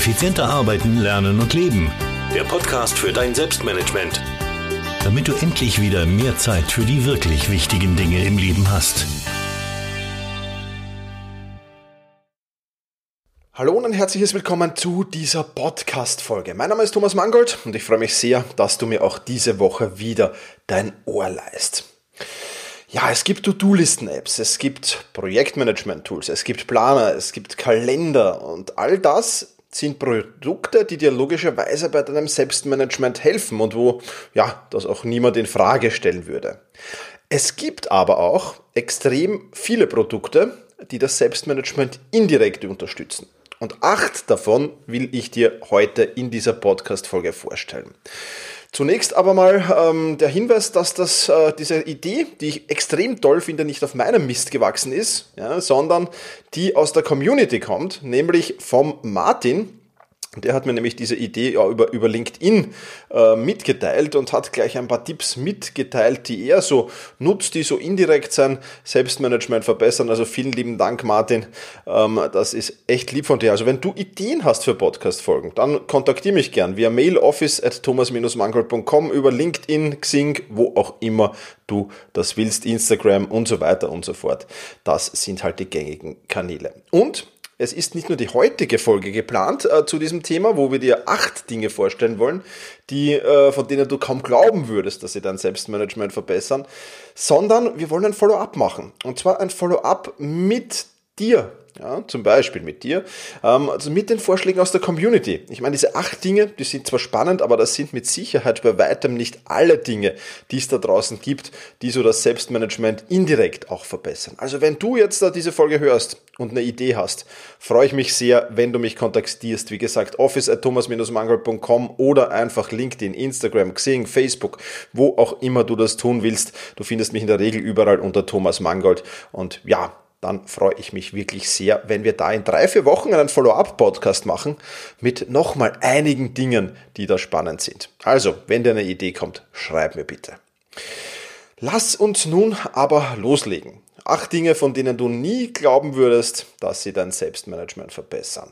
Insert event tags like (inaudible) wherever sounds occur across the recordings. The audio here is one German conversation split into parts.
Effizienter arbeiten, lernen und leben. Der Podcast für dein Selbstmanagement. Damit du endlich wieder mehr Zeit für die wirklich wichtigen Dinge im Leben hast. Hallo und ein herzliches Willkommen zu dieser Podcast-Folge. Mein Name ist Thomas Mangold und ich freue mich sehr, dass du mir auch diese Woche wieder dein Ohr leist. Ja, es gibt To-Do-Listen-Apps, es gibt Projektmanagement-Tools, es gibt Planer, es gibt Kalender und all das sind Produkte, die dir logischerweise bei deinem Selbstmanagement helfen und wo, ja, das auch niemand in Frage stellen würde. Es gibt aber auch extrem viele Produkte, die das Selbstmanagement indirekt unterstützen. Und acht davon will ich dir heute in dieser Podcast-Folge vorstellen. Zunächst aber mal ähm, der Hinweis, dass das, äh, diese Idee, die ich extrem toll finde, nicht auf meinem Mist gewachsen ist, ja, sondern die aus der Community kommt, nämlich vom Martin, der hat mir nämlich diese Idee ja, über, über LinkedIn äh, mitgeteilt und hat gleich ein paar Tipps mitgeteilt, die er so nutzt, die so indirekt sein Selbstmanagement verbessern. Also vielen lieben Dank, Martin. Ähm, das ist echt lieb von dir. Also wenn du Ideen hast für Podcast-Folgen, dann kontaktiere mich gern via mail office at thomas-mangold.com über LinkedIn, Xing, wo auch immer du das willst, Instagram und so weiter und so fort. Das sind halt die gängigen Kanäle. Und es ist nicht nur die heutige Folge geplant äh, zu diesem Thema, wo wir dir acht Dinge vorstellen wollen, die, äh, von denen du kaum glauben würdest, dass sie dein Selbstmanagement verbessern, sondern wir wollen ein Follow-up machen. Und zwar ein Follow-up mit dir, ja, zum Beispiel mit dir, ähm, also mit den Vorschlägen aus der Community. Ich meine, diese acht Dinge, die sind zwar spannend, aber das sind mit Sicherheit bei weitem nicht alle Dinge, die es da draußen gibt, die so das Selbstmanagement indirekt auch verbessern. Also wenn du jetzt da diese Folge hörst und eine Idee hast, freue ich mich sehr, wenn du mich kontaktierst. Wie gesagt, office at thomas-mangold.com oder einfach LinkedIn, Instagram, Xing, Facebook, wo auch immer du das tun willst. Du findest mich in der Regel überall unter Thomas Mangold. Und ja, dann freue ich mich wirklich sehr, wenn wir da in drei, vier Wochen einen Follow-up-Podcast machen mit nochmal einigen Dingen, die da spannend sind. Also, wenn dir eine Idee kommt, schreib mir bitte. Lass uns nun aber loslegen. Acht Dinge, von denen du nie glauben würdest, dass sie dein Selbstmanagement verbessern.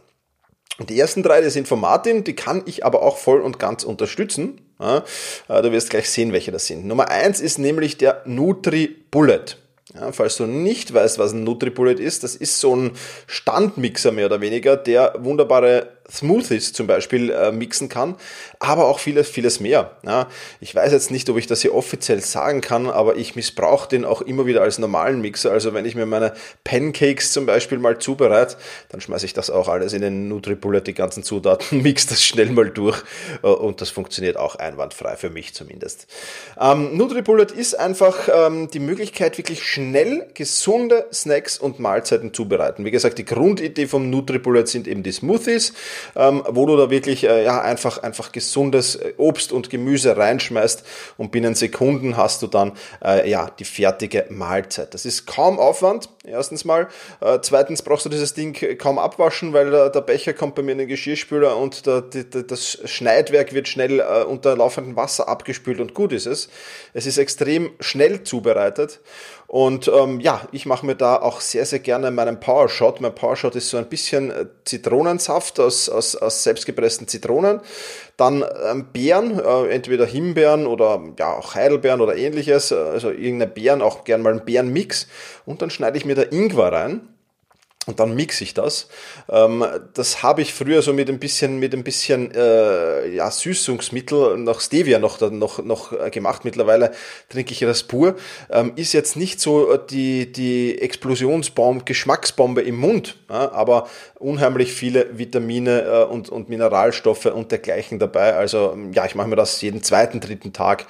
Die ersten drei, die sind von Martin, die kann ich aber auch voll und ganz unterstützen. Äh, du wirst gleich sehen, welche das sind. Nummer eins ist nämlich der Nutri Bullet. Ja, falls du nicht weißt, was ein NutriBullet ist, das ist so ein Standmixer mehr oder weniger, der wunderbare Smoothies zum Beispiel äh, mixen kann, aber auch vieles, vieles mehr. Ja, ich weiß jetzt nicht, ob ich das hier offiziell sagen kann, aber ich missbrauche den auch immer wieder als normalen Mixer. Also wenn ich mir meine Pancakes zum Beispiel mal zubereite, dann schmeiße ich das auch alles in den NutriBullet, die ganzen Zutaten, (laughs) mix das schnell mal durch äh, und das funktioniert auch einwandfrei für mich zumindest. Ähm, NutriBullet ist einfach ähm, die Möglichkeit, wirklich schnell gesunde Snacks und Mahlzeiten zubereiten. Wie gesagt, die Grundidee vom NutriBullet sind eben die Smoothies ähm, wo du da wirklich äh, ja, einfach, einfach gesundes äh, Obst und Gemüse reinschmeißt und binnen Sekunden hast du dann äh, ja, die fertige Mahlzeit. Das ist kaum Aufwand, erstens mal. Äh, zweitens brauchst du dieses Ding kaum abwaschen, weil der, der Becher kommt bei mir in den Geschirrspüler und der, die, das Schneidwerk wird schnell äh, unter laufendem Wasser abgespült und gut ist es. Es ist extrem schnell zubereitet und ähm, ja, ich mache mir da auch sehr, sehr gerne meinen Powershot. Mein Powershot ist so ein bisschen äh, Zitronensaft aus, aus, aus selbstgepressten Zitronen. Dann ähm, Beeren, äh, entweder Himbeeren oder ja auch Heidelbeeren oder ähnliches. Also irgendeine Beeren, auch gern mal einen Beerenmix. Und dann schneide ich mir da Ingwer rein und dann mixe ich das. Ähm, das habe ich früher so mit ein bisschen, mit ein bisschen äh, ja, Süßungsmittel nach Stevia noch, noch, noch gemacht. Mittlerweile trinke ich das pur. Ähm, ist jetzt nicht so die, die Explosionsbombe, Geschmacksbombe im Mund, aber unheimlich viele Vitamine äh, und, und Mineralstoffe und dergleichen dabei. Also ja, ich mache mir das jeden zweiten, dritten Tag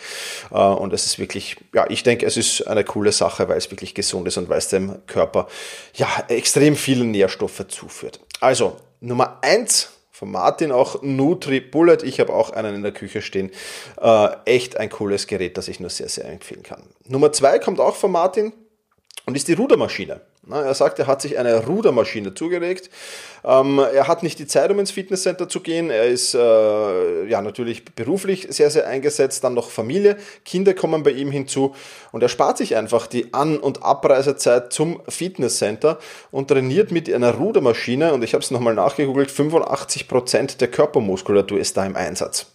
äh, und es ist wirklich, ja, ich denke, es ist eine coole Sache, weil es wirklich gesund ist und weil es dem Körper ja extrem viel viele Nährstoffe zuführt. Also, Nummer eins von Martin auch Nutri Bullet. Ich habe auch einen in der Küche stehen. Äh, echt ein cooles Gerät, das ich nur sehr, sehr empfehlen kann. Nummer zwei kommt auch von Martin und ist die Rudermaschine. Er sagt, er hat sich eine Rudermaschine zugelegt. Ähm, er hat nicht die Zeit, um ins Fitnesscenter zu gehen. Er ist äh, ja natürlich beruflich sehr, sehr eingesetzt. Dann noch Familie. Kinder kommen bei ihm hinzu. Und er spart sich einfach die An- und Abreisezeit zum Fitnesscenter und trainiert mit einer Rudermaschine. Und ich habe es nochmal nachgegoogelt. 85 Prozent der Körpermuskulatur ist da im Einsatz.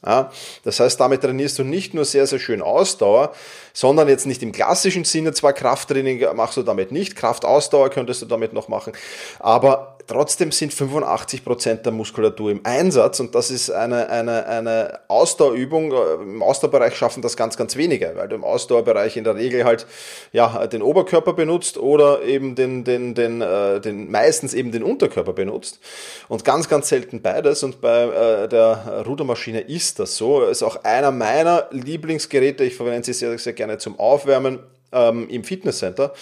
Das heißt, damit trainierst du nicht nur sehr, sehr schön Ausdauer, sondern jetzt nicht im klassischen Sinne zwar Krafttraining machst du damit nicht, Kraftausdauer könntest du damit noch machen, aber trotzdem sind 85 Prozent der Muskulatur im Einsatz und das ist eine, eine, eine Ausdauerübung. Im Ausdauerbereich schaffen das ganz, ganz wenige, weil du im Ausdauerbereich in der Regel halt ja, den Oberkörper benutzt oder eben den, den, den, äh, den meistens eben den Unterkörper benutzt und ganz, ganz selten beides und bei äh, der Rudermaschine ist das so. Ist auch einer meiner Lieblingsgeräte. Ich verwende sie sehr, sehr gerne zum Aufwärmen ähm, im Fitnesscenter.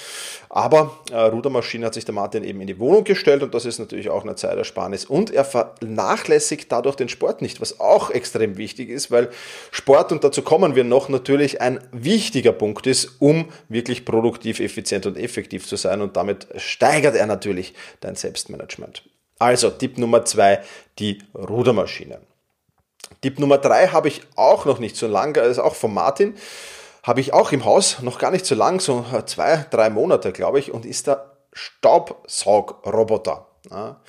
Aber äh, Rudermaschine hat sich der Martin eben in die Wohnung gestellt und das ist natürlich auch eine Zeitersparnis. Und er vernachlässigt dadurch den Sport nicht, was auch extrem wichtig ist, weil Sport, und dazu kommen wir noch, natürlich ein wichtiger Punkt ist, um wirklich produktiv, effizient und effektiv zu sein. Und damit steigert er natürlich dein Selbstmanagement. Also Tipp Nummer zwei, die Rudermaschine. Tipp Nummer drei habe ich auch noch nicht so lange, ist auch von Martin habe ich auch im Haus, noch gar nicht so lang, so zwei, drei Monate, glaube ich, und ist der Staubsaugroboter. Ja.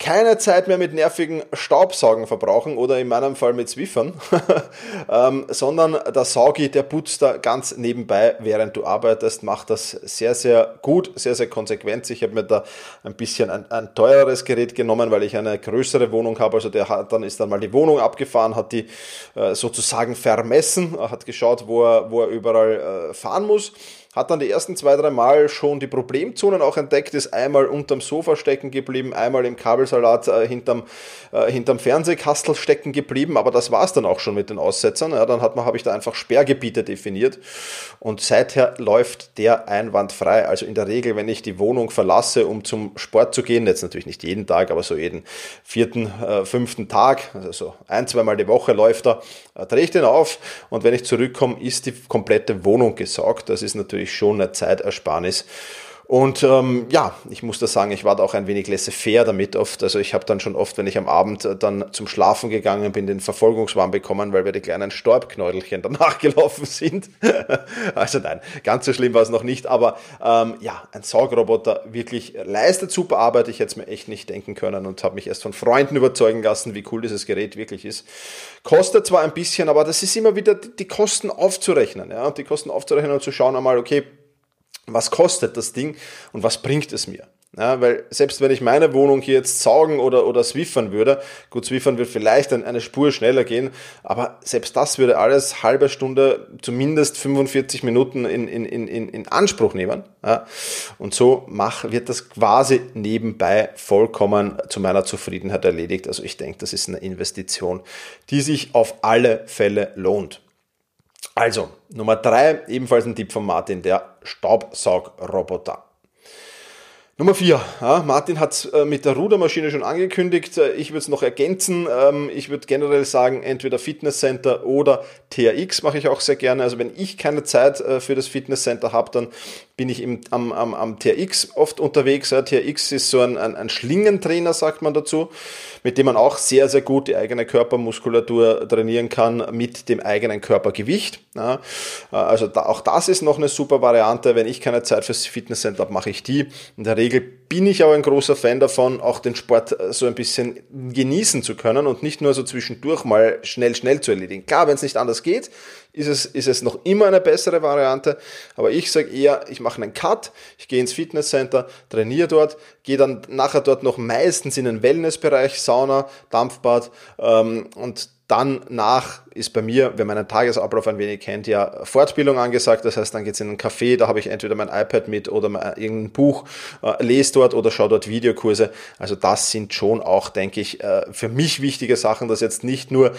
Keine Zeit mehr mit nervigen Staubsaugen verbrauchen oder in meinem Fall mit Zwiffern, (laughs) ähm, sondern der Saugi, der putzt da ganz nebenbei, während du arbeitest, macht das sehr, sehr gut, sehr, sehr konsequent. Ich habe mir da ein bisschen ein, ein, teureres Gerät genommen, weil ich eine größere Wohnung habe. Also der hat, dann ist dann mal die Wohnung abgefahren, hat die äh, sozusagen vermessen, hat geschaut, wo er, wo er überall äh, fahren muss hat dann die ersten zwei, drei Mal schon die Problemzonen auch entdeckt, ist einmal unterm Sofa stecken geblieben, einmal im Kabelsalat äh, hinterm, äh, hinterm Fernsehkastel stecken geblieben, aber das war es dann auch schon mit den Aussetzern. Ja, dann habe ich da einfach Sperrgebiete definiert und seither läuft der einwandfrei. Also in der Regel, wenn ich die Wohnung verlasse, um zum Sport zu gehen, jetzt natürlich nicht jeden Tag, aber so jeden vierten, äh, fünften Tag, also so ein, zweimal die Woche läuft er, äh, drehe ich den auf und wenn ich zurückkomme, ist die komplette Wohnung gesaugt. Das ist natürlich natürlich schon eine Zeitersparnis. Und ähm, ja, ich muss da sagen, ich war da auch ein wenig laissez-faire damit oft. Also ich habe dann schon oft, wenn ich am Abend äh, dann zum Schlafen gegangen bin, den Verfolgungswahn bekommen, weil wir die kleinen Storbknäudelchen danach (laughs) gelaufen sind. (laughs) also nein, ganz so schlimm war es noch nicht. Aber ähm, ja, ein Saugroboter wirklich leistet super Arbeit. Ich hätte es mir echt nicht denken können und habe mich erst von Freunden überzeugen lassen, wie cool dieses Gerät wirklich ist. Kostet zwar ein bisschen, aber das ist immer wieder die Kosten aufzurechnen. Ja? Die Kosten aufzurechnen und zu schauen einmal, okay, was kostet das Ding und was bringt es mir? Ja, weil selbst wenn ich meine Wohnung hier jetzt saugen oder, oder swiffern würde, gut, swiffern wird vielleicht eine Spur schneller gehen, aber selbst das würde alles halbe Stunde, zumindest 45 Minuten in, in, in, in Anspruch nehmen. Ja, und so mach, wird das quasi nebenbei vollkommen zu meiner Zufriedenheit erledigt. Also ich denke, das ist eine Investition, die sich auf alle Fälle lohnt. Also, Nummer drei, ebenfalls ein Tipp von Martin, der Staubsaugroboter. Nummer vier. Ja, Martin hat es äh, mit der Rudermaschine schon angekündigt. Äh, ich würde es noch ergänzen. Ähm, ich würde generell sagen, entweder Fitnesscenter oder TRX mache ich auch sehr gerne. Also wenn ich keine Zeit äh, für das Fitnesscenter habe, dann bin ich im, am, am, am TRX oft unterwegs. Ja, TRX ist so ein, ein, ein Schlingentrainer, sagt man dazu, mit dem man auch sehr, sehr gut die eigene Körpermuskulatur trainieren kann mit dem eigenen Körpergewicht. Ja, also da, auch das ist noch eine super Variante. Wenn ich keine Zeit fürs Fitnesscenter habe, mache ich die. In der Regel bin ich aber ein großer Fan davon, auch den Sport äh, so ein bisschen genießen zu können und nicht nur so zwischendurch mal schnell, schnell zu erledigen. Klar, wenn es nicht anders geht, ist es, ist es noch immer eine bessere Variante. Aber ich sage eher, ich mache einen Cut, ich gehe ins Fitnesscenter, trainiere dort, gehe dann nachher dort noch meistens in den Wellnessbereich, Sauna, Dampfbad ähm, und dann nach ist bei mir, wenn man einen Tagesablauf ein wenig kennt, ja Fortbildung angesagt. Das heißt, dann geht es in einen Café, da habe ich entweder mein iPad mit oder irgendein Buch, äh, lese dort oder schaue dort Videokurse. Also das sind schon auch, denke ich, äh, für mich wichtige Sachen, dass jetzt nicht nur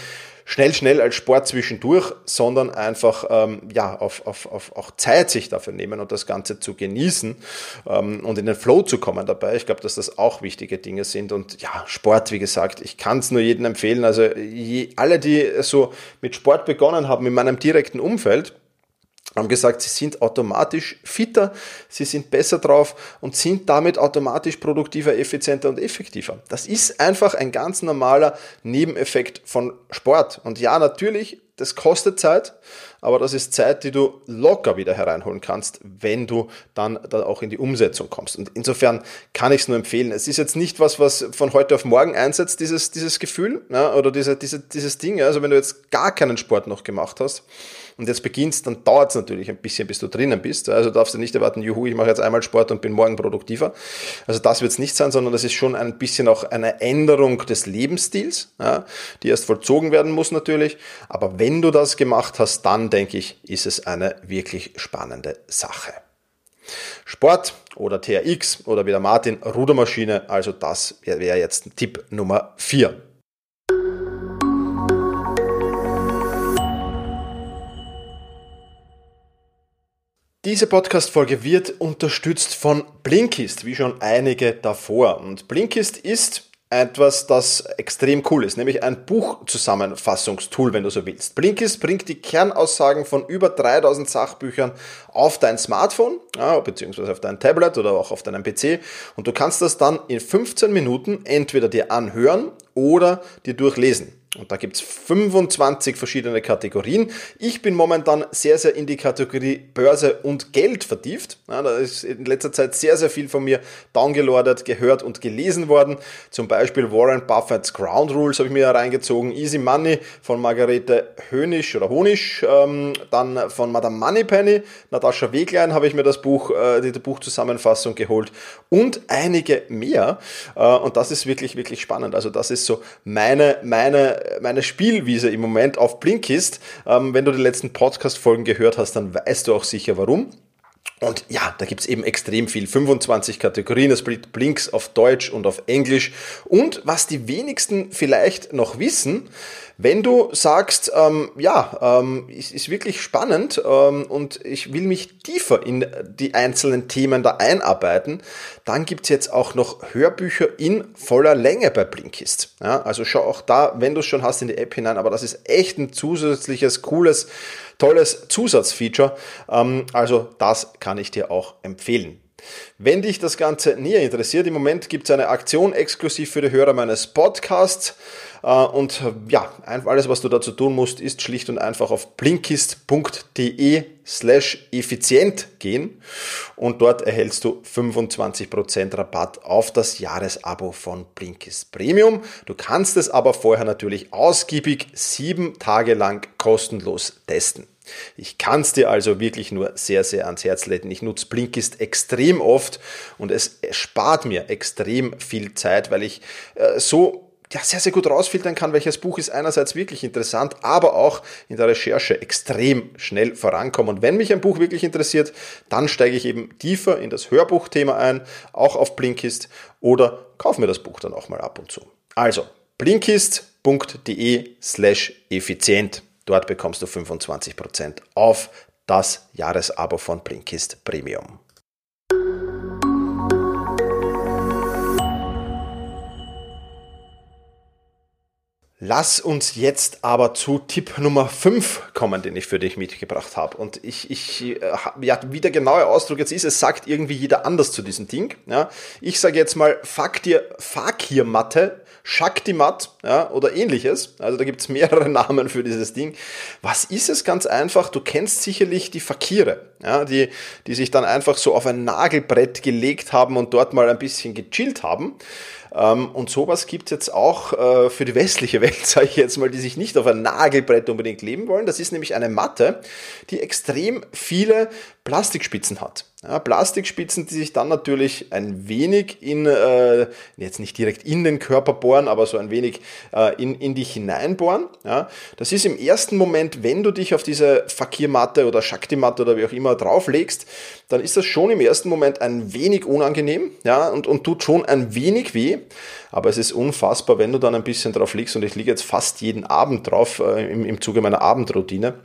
schnell, schnell als Sport zwischendurch, sondern einfach ähm, ja, auf, auf, auf auch Zeit sich dafür nehmen und das Ganze zu genießen ähm, und in den Flow zu kommen dabei. Ich glaube, dass das auch wichtige Dinge sind. Und ja, Sport, wie gesagt, ich kann es nur jedem empfehlen. Also je, alle, die so mit Sport begonnen haben in meinem direkten Umfeld, haben gesagt, sie sind automatisch fitter, sie sind besser drauf und sind damit automatisch produktiver, effizienter und effektiver. Das ist einfach ein ganz normaler Nebeneffekt von Sport. Und ja, natürlich, das kostet Zeit, aber das ist Zeit, die du locker wieder hereinholen kannst, wenn du dann, dann auch in die Umsetzung kommst. Und insofern kann ich es nur empfehlen. Es ist jetzt nicht was, was von heute auf morgen einsetzt, dieses, dieses Gefühl ja, oder diese, diese, dieses Ding. Also wenn du jetzt gar keinen Sport noch gemacht hast, und jetzt beginnst, dann dauert es natürlich ein bisschen, bis du drinnen bist. Also darfst du nicht erwarten, juhu, ich mache jetzt einmal Sport und bin morgen produktiver. Also das wird es nicht sein, sondern das ist schon ein bisschen auch eine Änderung des Lebensstils, ja, die erst vollzogen werden muss natürlich. Aber wenn du das gemacht hast, dann denke ich, ist es eine wirklich spannende Sache. Sport oder TRX oder wie der Martin, Rudermaschine, also das wäre jetzt Tipp Nummer 4. Diese Podcast-Folge wird unterstützt von Blinkist, wie schon einige davor. Und Blinkist ist etwas, das extrem cool ist, nämlich ein Buchzusammenfassungstool, wenn du so willst. Blinkist bringt die Kernaussagen von über 3000 Sachbüchern auf dein Smartphone, ja, beziehungsweise auf dein Tablet oder auch auf deinem PC und du kannst das dann in 15 Minuten entweder dir anhören oder dir durchlesen. Und da gibt's 25 verschiedene Kategorien. Ich bin momentan sehr, sehr in die Kategorie Börse und Geld vertieft. Ja, da ist in letzter Zeit sehr, sehr viel von mir downgeloadet, gehört und gelesen worden. Zum Beispiel Warren Buffett's Ground Rules habe ich mir reingezogen. Easy Money von Margarete Hönisch oder Honisch. Ähm, dann von Madame Moneypenny, Natascha Weglein habe ich mir das Buch, äh, die Buchzusammenfassung geholt. Und einige mehr. Äh, und das ist wirklich, wirklich spannend. Also das ist so meine, meine meine Spielwiese im Moment auf Blinkist. Ähm, wenn du die letzten Podcast-Folgen gehört hast, dann weißt du auch sicher warum. Und ja, da gibt's eben extrem viel. 25 Kategorien, es bringt Blinks auf Deutsch und auf Englisch. Und was die wenigsten vielleicht noch wissen, wenn du sagst, ähm, ja, ähm, ist, ist wirklich spannend ähm, und ich will mich tiefer in die einzelnen Themen da einarbeiten, dann gibt's jetzt auch noch Hörbücher in voller Länge bei Blinkist. Ja, also schau auch da, wenn du es schon hast, in die App hinein, aber das ist echt ein zusätzliches, cooles, tolles Zusatzfeature. Ähm, also das kann ich dir auch empfehlen. Wenn dich das Ganze näher interessiert, im Moment gibt es eine Aktion exklusiv für die Hörer meines Podcasts. Äh, und ja, alles, was du dazu tun musst, ist schlicht und einfach auf blinkist.de slash effizient gehen und dort erhältst du 25% Rabatt auf das Jahresabo von Blinkist Premium. Du kannst es aber vorher natürlich ausgiebig sieben Tage lang kostenlos testen. Ich kann es dir also wirklich nur sehr, sehr ans Herz legen. Ich nutze Blinkist extrem oft und es spart mir extrem viel Zeit, weil ich äh, so ja, sehr, sehr gut rausfiltern kann, welches Buch ist einerseits wirklich interessant, aber auch in der Recherche extrem schnell vorankommen. Und wenn mich ein Buch wirklich interessiert, dann steige ich eben tiefer in das Hörbuchthema ein, auch auf Blinkist oder kaufe mir das Buch dann auch mal ab und zu. Also, blinkist.de slash effizient. Dort bekommst du 25% auf das Jahresabo von Blinkist Premium. Lass uns jetzt aber zu Tipp Nummer 5 kommen, den ich für dich mitgebracht habe. Und ich, ich äh, ja, wie der genaue Ausdruck jetzt ist, es sagt irgendwie jeder anders zu diesem Ding. Ja. Ich sage jetzt mal Fakir, Fakir-Matte, Shakti-Mat ja, oder ähnliches. Also da gibt es mehrere (laughs) Namen für dieses Ding. Was ist es ganz einfach? Du kennst sicherlich die Fakire, ja, die, die sich dann einfach so auf ein Nagelbrett gelegt haben und dort mal ein bisschen gechillt haben. Ähm, und sowas gibt es jetzt auch äh, für die westliche Welt, (laughs) sage ich jetzt mal, die sich nicht auf ein Nagelbrett unbedingt leben wollen. Das ist nämlich eine Matte, die extrem viele Plastikspitzen hat. Ja, Plastikspitzen, die sich dann natürlich ein wenig in, äh, jetzt nicht direkt in den Körper bohren, aber so ein wenig äh, in, in dich hineinbohren. Ja, das ist im ersten Moment, wenn du dich auf diese Fakirmatte oder Shakti-Matte oder wie auch immer drauflegst, dann ist das schon im ersten Moment ein wenig unangenehm ja, und, und tut schon ein wenig weh. Aber es ist unfassbar, wenn du dann ein bisschen drauf liegst und ich liege jetzt fast jeden Abend drauf äh, im, im Zuge meiner Abendroutine.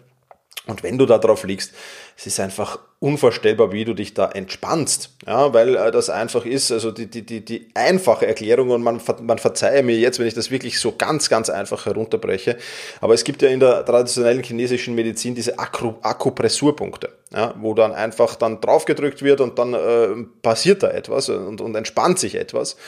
Und wenn du da drauf liegst, es ist einfach unvorstellbar, wie du dich da entspannst, ja, weil äh, das einfach ist, also die, die, die, die einfache Erklärung und man, man verzeihe mir jetzt, wenn ich das wirklich so ganz, ganz einfach herunterbreche, aber es gibt ja in der traditionellen chinesischen Medizin diese Akupressurpunkte, ja, wo dann einfach dann draufgedrückt wird und dann äh, passiert da etwas und, und entspannt sich etwas.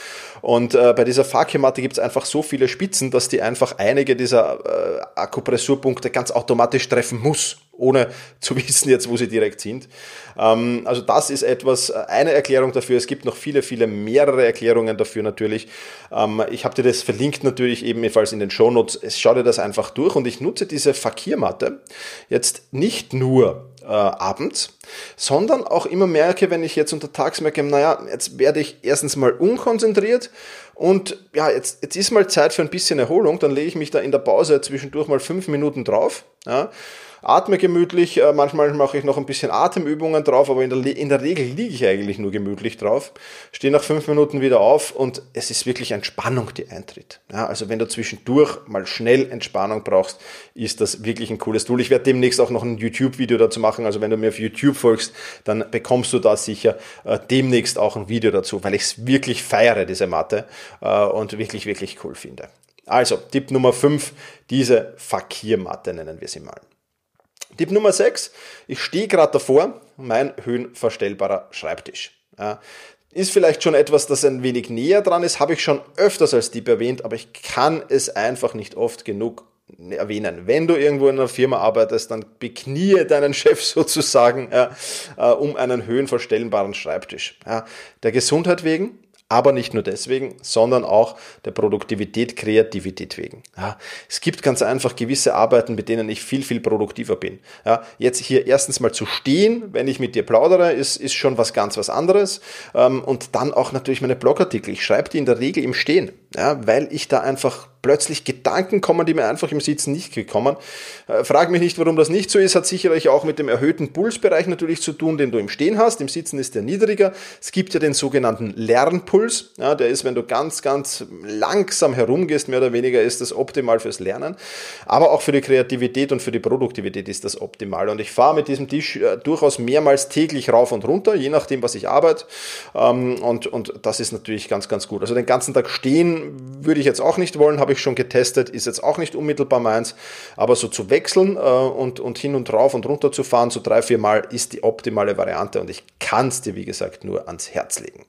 Und äh, bei dieser Fakematte gibt es einfach so viele Spitzen, dass die einfach einige dieser äh, Akupressurpunkte ganz automatisch treffen muss ohne (laughs) zu wissen jetzt, wo sie direkt sind. Ähm, also das ist etwas, äh, eine Erklärung dafür. Es gibt noch viele, viele mehrere Erklärungen dafür natürlich. Ähm, ich habe dir das verlinkt natürlich ebenfalls in den Shownotes. Schau dir das einfach durch und ich nutze diese Fakirmatte jetzt nicht nur äh, abends, sondern auch immer merke, wenn ich jetzt untertags merke, naja, jetzt werde ich erstens mal unkonzentriert und ja, jetzt, jetzt ist mal Zeit für ein bisschen Erholung, dann lege ich mich da in der Pause zwischendurch mal fünf Minuten drauf. Ja, atme gemütlich, äh, manchmal mache ich noch ein bisschen Atemübungen drauf, aber in der, in der Regel liege ich eigentlich nur gemütlich drauf, stehe nach fünf Minuten wieder auf und es ist wirklich Entspannung, die eintritt. Ja, also wenn du zwischendurch mal schnell Entspannung brauchst, ist das wirklich ein cooles Tool. Ich werde demnächst auch noch ein YouTube-Video dazu machen, also wenn du mir auf YouTube folgst, dann bekommst du da sicher äh, demnächst auch ein Video dazu, weil ich es wirklich feiere, diese Matte, äh, und wirklich, wirklich cool finde. Also, Tipp Nummer 5, diese Fakirmatte nennen wir sie mal. Tipp Nummer 6, ich stehe gerade davor, mein höhenverstellbarer Schreibtisch. Ja, ist vielleicht schon etwas, das ein wenig näher dran ist, habe ich schon öfters als Tipp erwähnt, aber ich kann es einfach nicht oft genug erwähnen. Wenn du irgendwo in einer Firma arbeitest, dann beknie deinen Chef (laughs) sozusagen ja, äh, um einen höhenverstellbaren Schreibtisch. Ja, der Gesundheit wegen, aber nicht nur deswegen, sondern auch der Produktivität, Kreativität wegen. Ja, es gibt ganz einfach gewisse Arbeiten, mit denen ich viel, viel produktiver bin. Ja, jetzt hier erstens mal zu stehen, wenn ich mit dir plaudere, ist, ist schon was ganz was anderes. Ähm, und dann auch natürlich meine Blogartikel. Ich schreibe die in der Regel im Stehen, ja, weil ich da einfach plötzlich Gedanken kommen, die mir einfach im Sitzen nicht gekommen. Äh, frag mich nicht, warum das nicht so ist, hat sicherlich auch mit dem erhöhten Pulsbereich natürlich zu tun, den du im Stehen hast. Im Sitzen ist der niedriger. Es gibt ja den sogenannten Lernpuls. Ja, der ist, wenn du ganz, ganz langsam herumgehst, mehr oder weniger ist das optimal fürs Lernen. Aber auch für die Kreativität und für die Produktivität ist das optimal. Und ich fahre mit diesem Tisch äh, durchaus mehrmals täglich rauf und runter, je nachdem, was ich arbeite. Ähm, und, und das ist natürlich ganz, ganz gut. Also den ganzen Tag stehen würde ich jetzt auch nicht wollen, habe ich schon getestet, ist jetzt auch nicht unmittelbar meins, aber so zu wechseln äh, und, und hin und rauf und runter zu fahren, so drei, vier Mal, ist die optimale Variante und ich kann es dir, wie gesagt, nur ans Herz legen.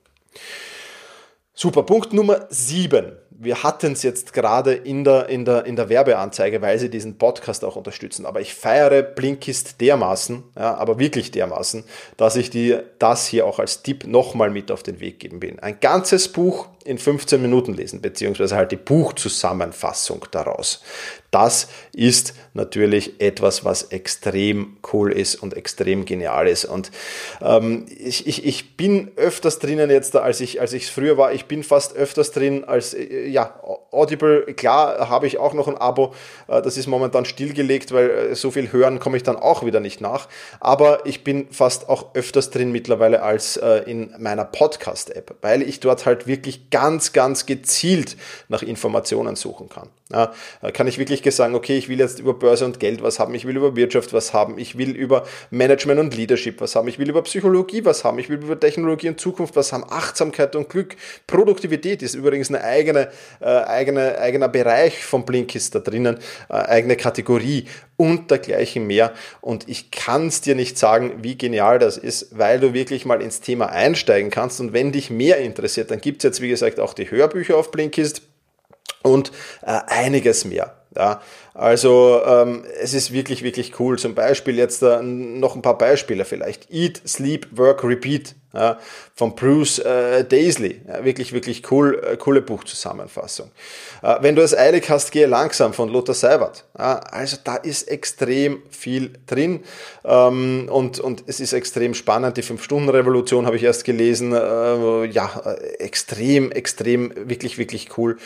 Super, Punkt Nummer sieben wir hatten es jetzt gerade in der, in, der, in der Werbeanzeige, weil sie diesen Podcast auch unterstützen. Aber ich feiere Blinkist dermaßen, ja, aber wirklich dermaßen, dass ich dir das hier auch als Tipp nochmal mit auf den Weg geben will. Ein ganzes Buch in 15 Minuten lesen, beziehungsweise halt die Buchzusammenfassung daraus. Das ist natürlich etwas, was extrem cool ist und extrem genial ist. Und ähm, ich, ich, ich bin öfters drinnen jetzt, als ich als ich es früher war. Ich bin fast öfters drin als äh, ja Audible. Klar habe ich auch noch ein Abo. Äh, das ist momentan stillgelegt, weil äh, so viel hören komme ich dann auch wieder nicht nach. Aber ich bin fast auch öfters drin mittlerweile als äh, in meiner Podcast-App, weil ich dort halt wirklich ganz, ganz gezielt nach Informationen suchen kann. Ja, kann ich wirklich sagen, okay, ich will jetzt über Börse und Geld was haben, ich will über Wirtschaft was haben, ich will über Management und Leadership was haben, ich will über Psychologie was haben, ich will über Technologie und Zukunft was haben, Achtsamkeit und Glück, Produktivität ist übrigens eine eigene, äh, eigene eigener Bereich von Blinkist da drinnen, äh, eigene Kategorie und dergleichen mehr. Und ich kann es dir nicht sagen, wie genial das ist, weil du wirklich mal ins Thema einsteigen kannst. Und wenn dich mehr interessiert, dann gibt es jetzt, wie gesagt, auch die Hörbücher auf Blinkist und äh, einiges mehr. Ja, also ähm, es ist wirklich, wirklich cool. Zum Beispiel jetzt äh, noch ein paar Beispiele vielleicht. Eat, Sleep, Work, Repeat ja, von Bruce äh, Daisley. Ja, wirklich, wirklich cool, äh, coole Buchzusammenfassung. Äh, wenn du es eilig hast, gehe langsam von Lothar Seibert. Ja, also da ist extrem viel drin ähm, und, und es ist extrem spannend. Die Fünf-Stunden-Revolution habe ich erst gelesen. Äh, ja, äh, extrem, extrem, wirklich, wirklich cool.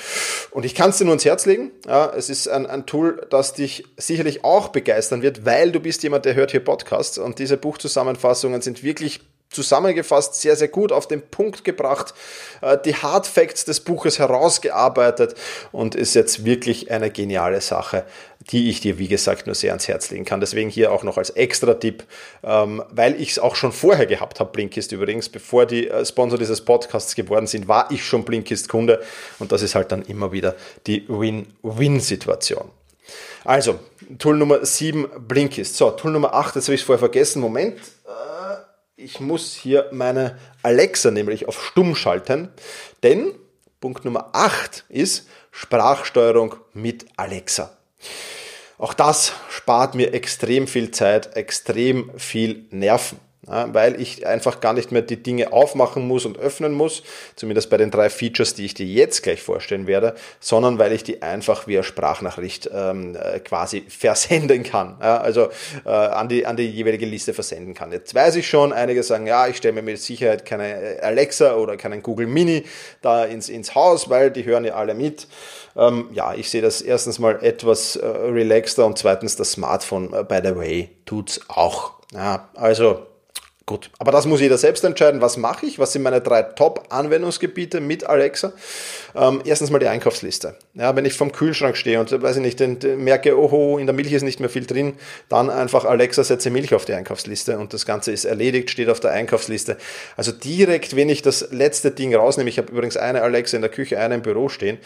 Und ich kann es dir nur ins Herz legen. Ja, es ist ein, ein Tool, das dich sicherlich auch begeistern wird, weil du bist jemand, der hört hier Podcasts und diese Buchzusammenfassungen sind wirklich zusammengefasst, sehr, sehr gut auf den Punkt gebracht, äh, die Hard Facts des Buches herausgearbeitet und ist jetzt wirklich eine geniale Sache, die ich dir, wie gesagt, nur sehr ans Herz legen kann. Deswegen hier auch noch als Extra-Tipp, ähm, weil ich es auch schon vorher gehabt habe, Blinkist übrigens, bevor die äh, Sponsor dieses Podcasts geworden sind, war ich schon Blinkist-Kunde und das ist halt dann immer wieder die Win-Win-Situation. Also, Tool Nummer 7, Blinkist. So, Tool Nummer 8, jetzt habe ich es vorher vergessen. Moment, äh, ich muss hier meine Alexa nämlich auf Stumm schalten, denn Punkt Nummer 8 ist Sprachsteuerung mit Alexa. Auch das spart mir extrem viel Zeit, extrem viel Nerven weil ich einfach gar nicht mehr die Dinge aufmachen muss und öffnen muss, zumindest bei den drei Features, die ich dir jetzt gleich vorstellen werde, sondern weil ich die einfach via Sprachnachricht ähm, äh, quasi versenden kann, ja, also äh, an, die, an die jeweilige Liste versenden kann. Jetzt weiß ich schon, einige sagen, ja, ich stelle mir mit Sicherheit keine äh, Alexa oder keinen Google Mini da ins, ins Haus, weil die hören ja alle mit. Ähm, ja, ich sehe das erstens mal etwas äh, relaxter und zweitens das Smartphone, äh, by the way, tut's auch. Ja, also Gut, aber das muss jeder selbst entscheiden. Was mache ich? Was sind meine drei Top-Anwendungsgebiete mit Alexa? Ähm, erstens mal die Einkaufsliste. Ja, wenn ich vom Kühlschrank stehe und weiß ich nicht, den, den merke, oho, in der Milch ist nicht mehr viel drin, dann einfach Alexa setze Milch auf die Einkaufsliste und das Ganze ist erledigt, steht auf der Einkaufsliste. Also direkt, wenn ich das letzte Ding rausnehme, ich habe übrigens eine Alexa in der Küche, eine im Büro stehen,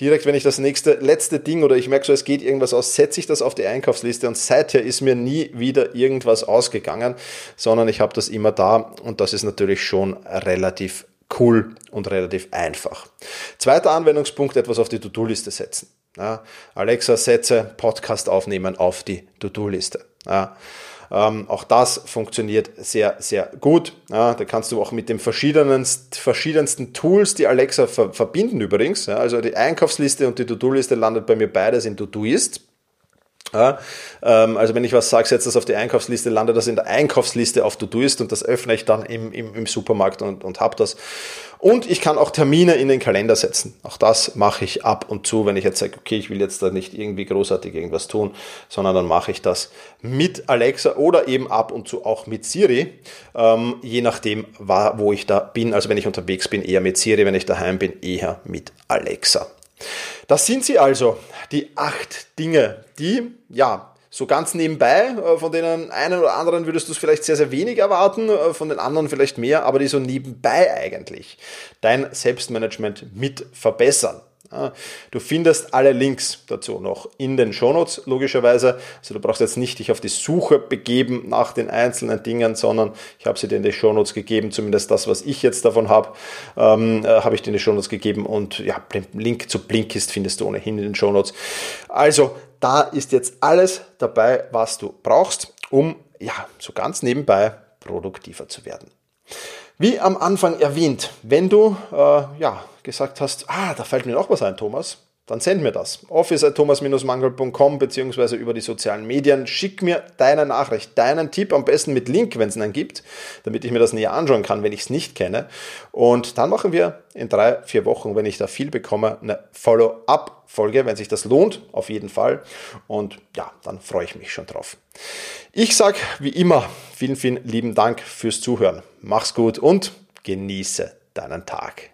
direkt, wenn ich das nächste letzte Ding oder ich merke so, es geht irgendwas aus, setze ich das auf die Einkaufsliste und seither ist mir nie wieder irgendwas ausgegangen, sondern ich habe das immer da und das ist natürlich schon relativ cool und relativ einfach. Zweiter Anwendungspunkt, etwas auf die To-Do-Liste setzen. Ja, Alexa, setze Podcast aufnehmen auf die To-Do-Liste. Ja, ähm, auch das funktioniert sehr, sehr gut. Ja, da kannst du auch mit den verschiedensten, Tools, die Alexa ver verbinden übrigens. Also die Einkaufsliste und die To-Do-Liste landet bei mir beides in To-Doist. Ja, ähm, also wenn ich was sage, setze das auf die Einkaufsliste, landet das in der Einkaufsliste auf To-Doist und das öffne ich dann im, im, im Supermarkt und, und habe das. Und ich kann auch Termine in den Kalender setzen. Auch das mache ich ab und zu, wenn ich jetzt sage, okay, ich will jetzt da nicht irgendwie großartig irgendwas tun, sondern dann mache ich das mit Alexa oder eben ab und zu auch mit Siri, ähm, je nachdem, wo ich da bin. Also wenn ich unterwegs bin, eher mit Siri, wenn ich daheim bin, eher mit Alexa. Das sind sie also, die acht Dinge, die, ja, so ganz nebenbei, äh, von denen einen oder anderen würdest du es vielleicht sehr, sehr wenig erwarten, äh, von den anderen vielleicht mehr, aber die so nebenbei eigentlich dein Selbstmanagement mit verbessern. Du findest alle Links dazu noch in den Shownotes, logischerweise. Also du brauchst jetzt nicht dich auf die Suche begeben nach den einzelnen Dingen, sondern ich habe sie dir in die Shownotes gegeben, zumindest das, was ich jetzt davon habe, ähm, äh, habe ich dir in die Shownotes gegeben und ja, Link zu Blinkist findest du ohnehin in den Shownotes. Also da ist jetzt alles dabei, was du brauchst, um ja, so ganz nebenbei produktiver zu werden. Wie am Anfang erwähnt, wenn du äh, ja, gesagt hast, ah, da fällt mir noch was ein, Thomas, dann send mir das. office.thomas-mangel.com beziehungsweise über die sozialen Medien. Schick mir deine Nachricht, deinen Tipp, am besten mit Link, wenn es einen gibt, damit ich mir das näher anschauen kann, wenn ich es nicht kenne. Und dann machen wir in drei, vier Wochen, wenn ich da viel bekomme, eine Follow-up-Folge, wenn sich das lohnt, auf jeden Fall. Und ja, dann freue ich mich schon drauf. Ich sage wie immer vielen, vielen lieben Dank fürs Zuhören. Mach's gut und genieße deinen Tag.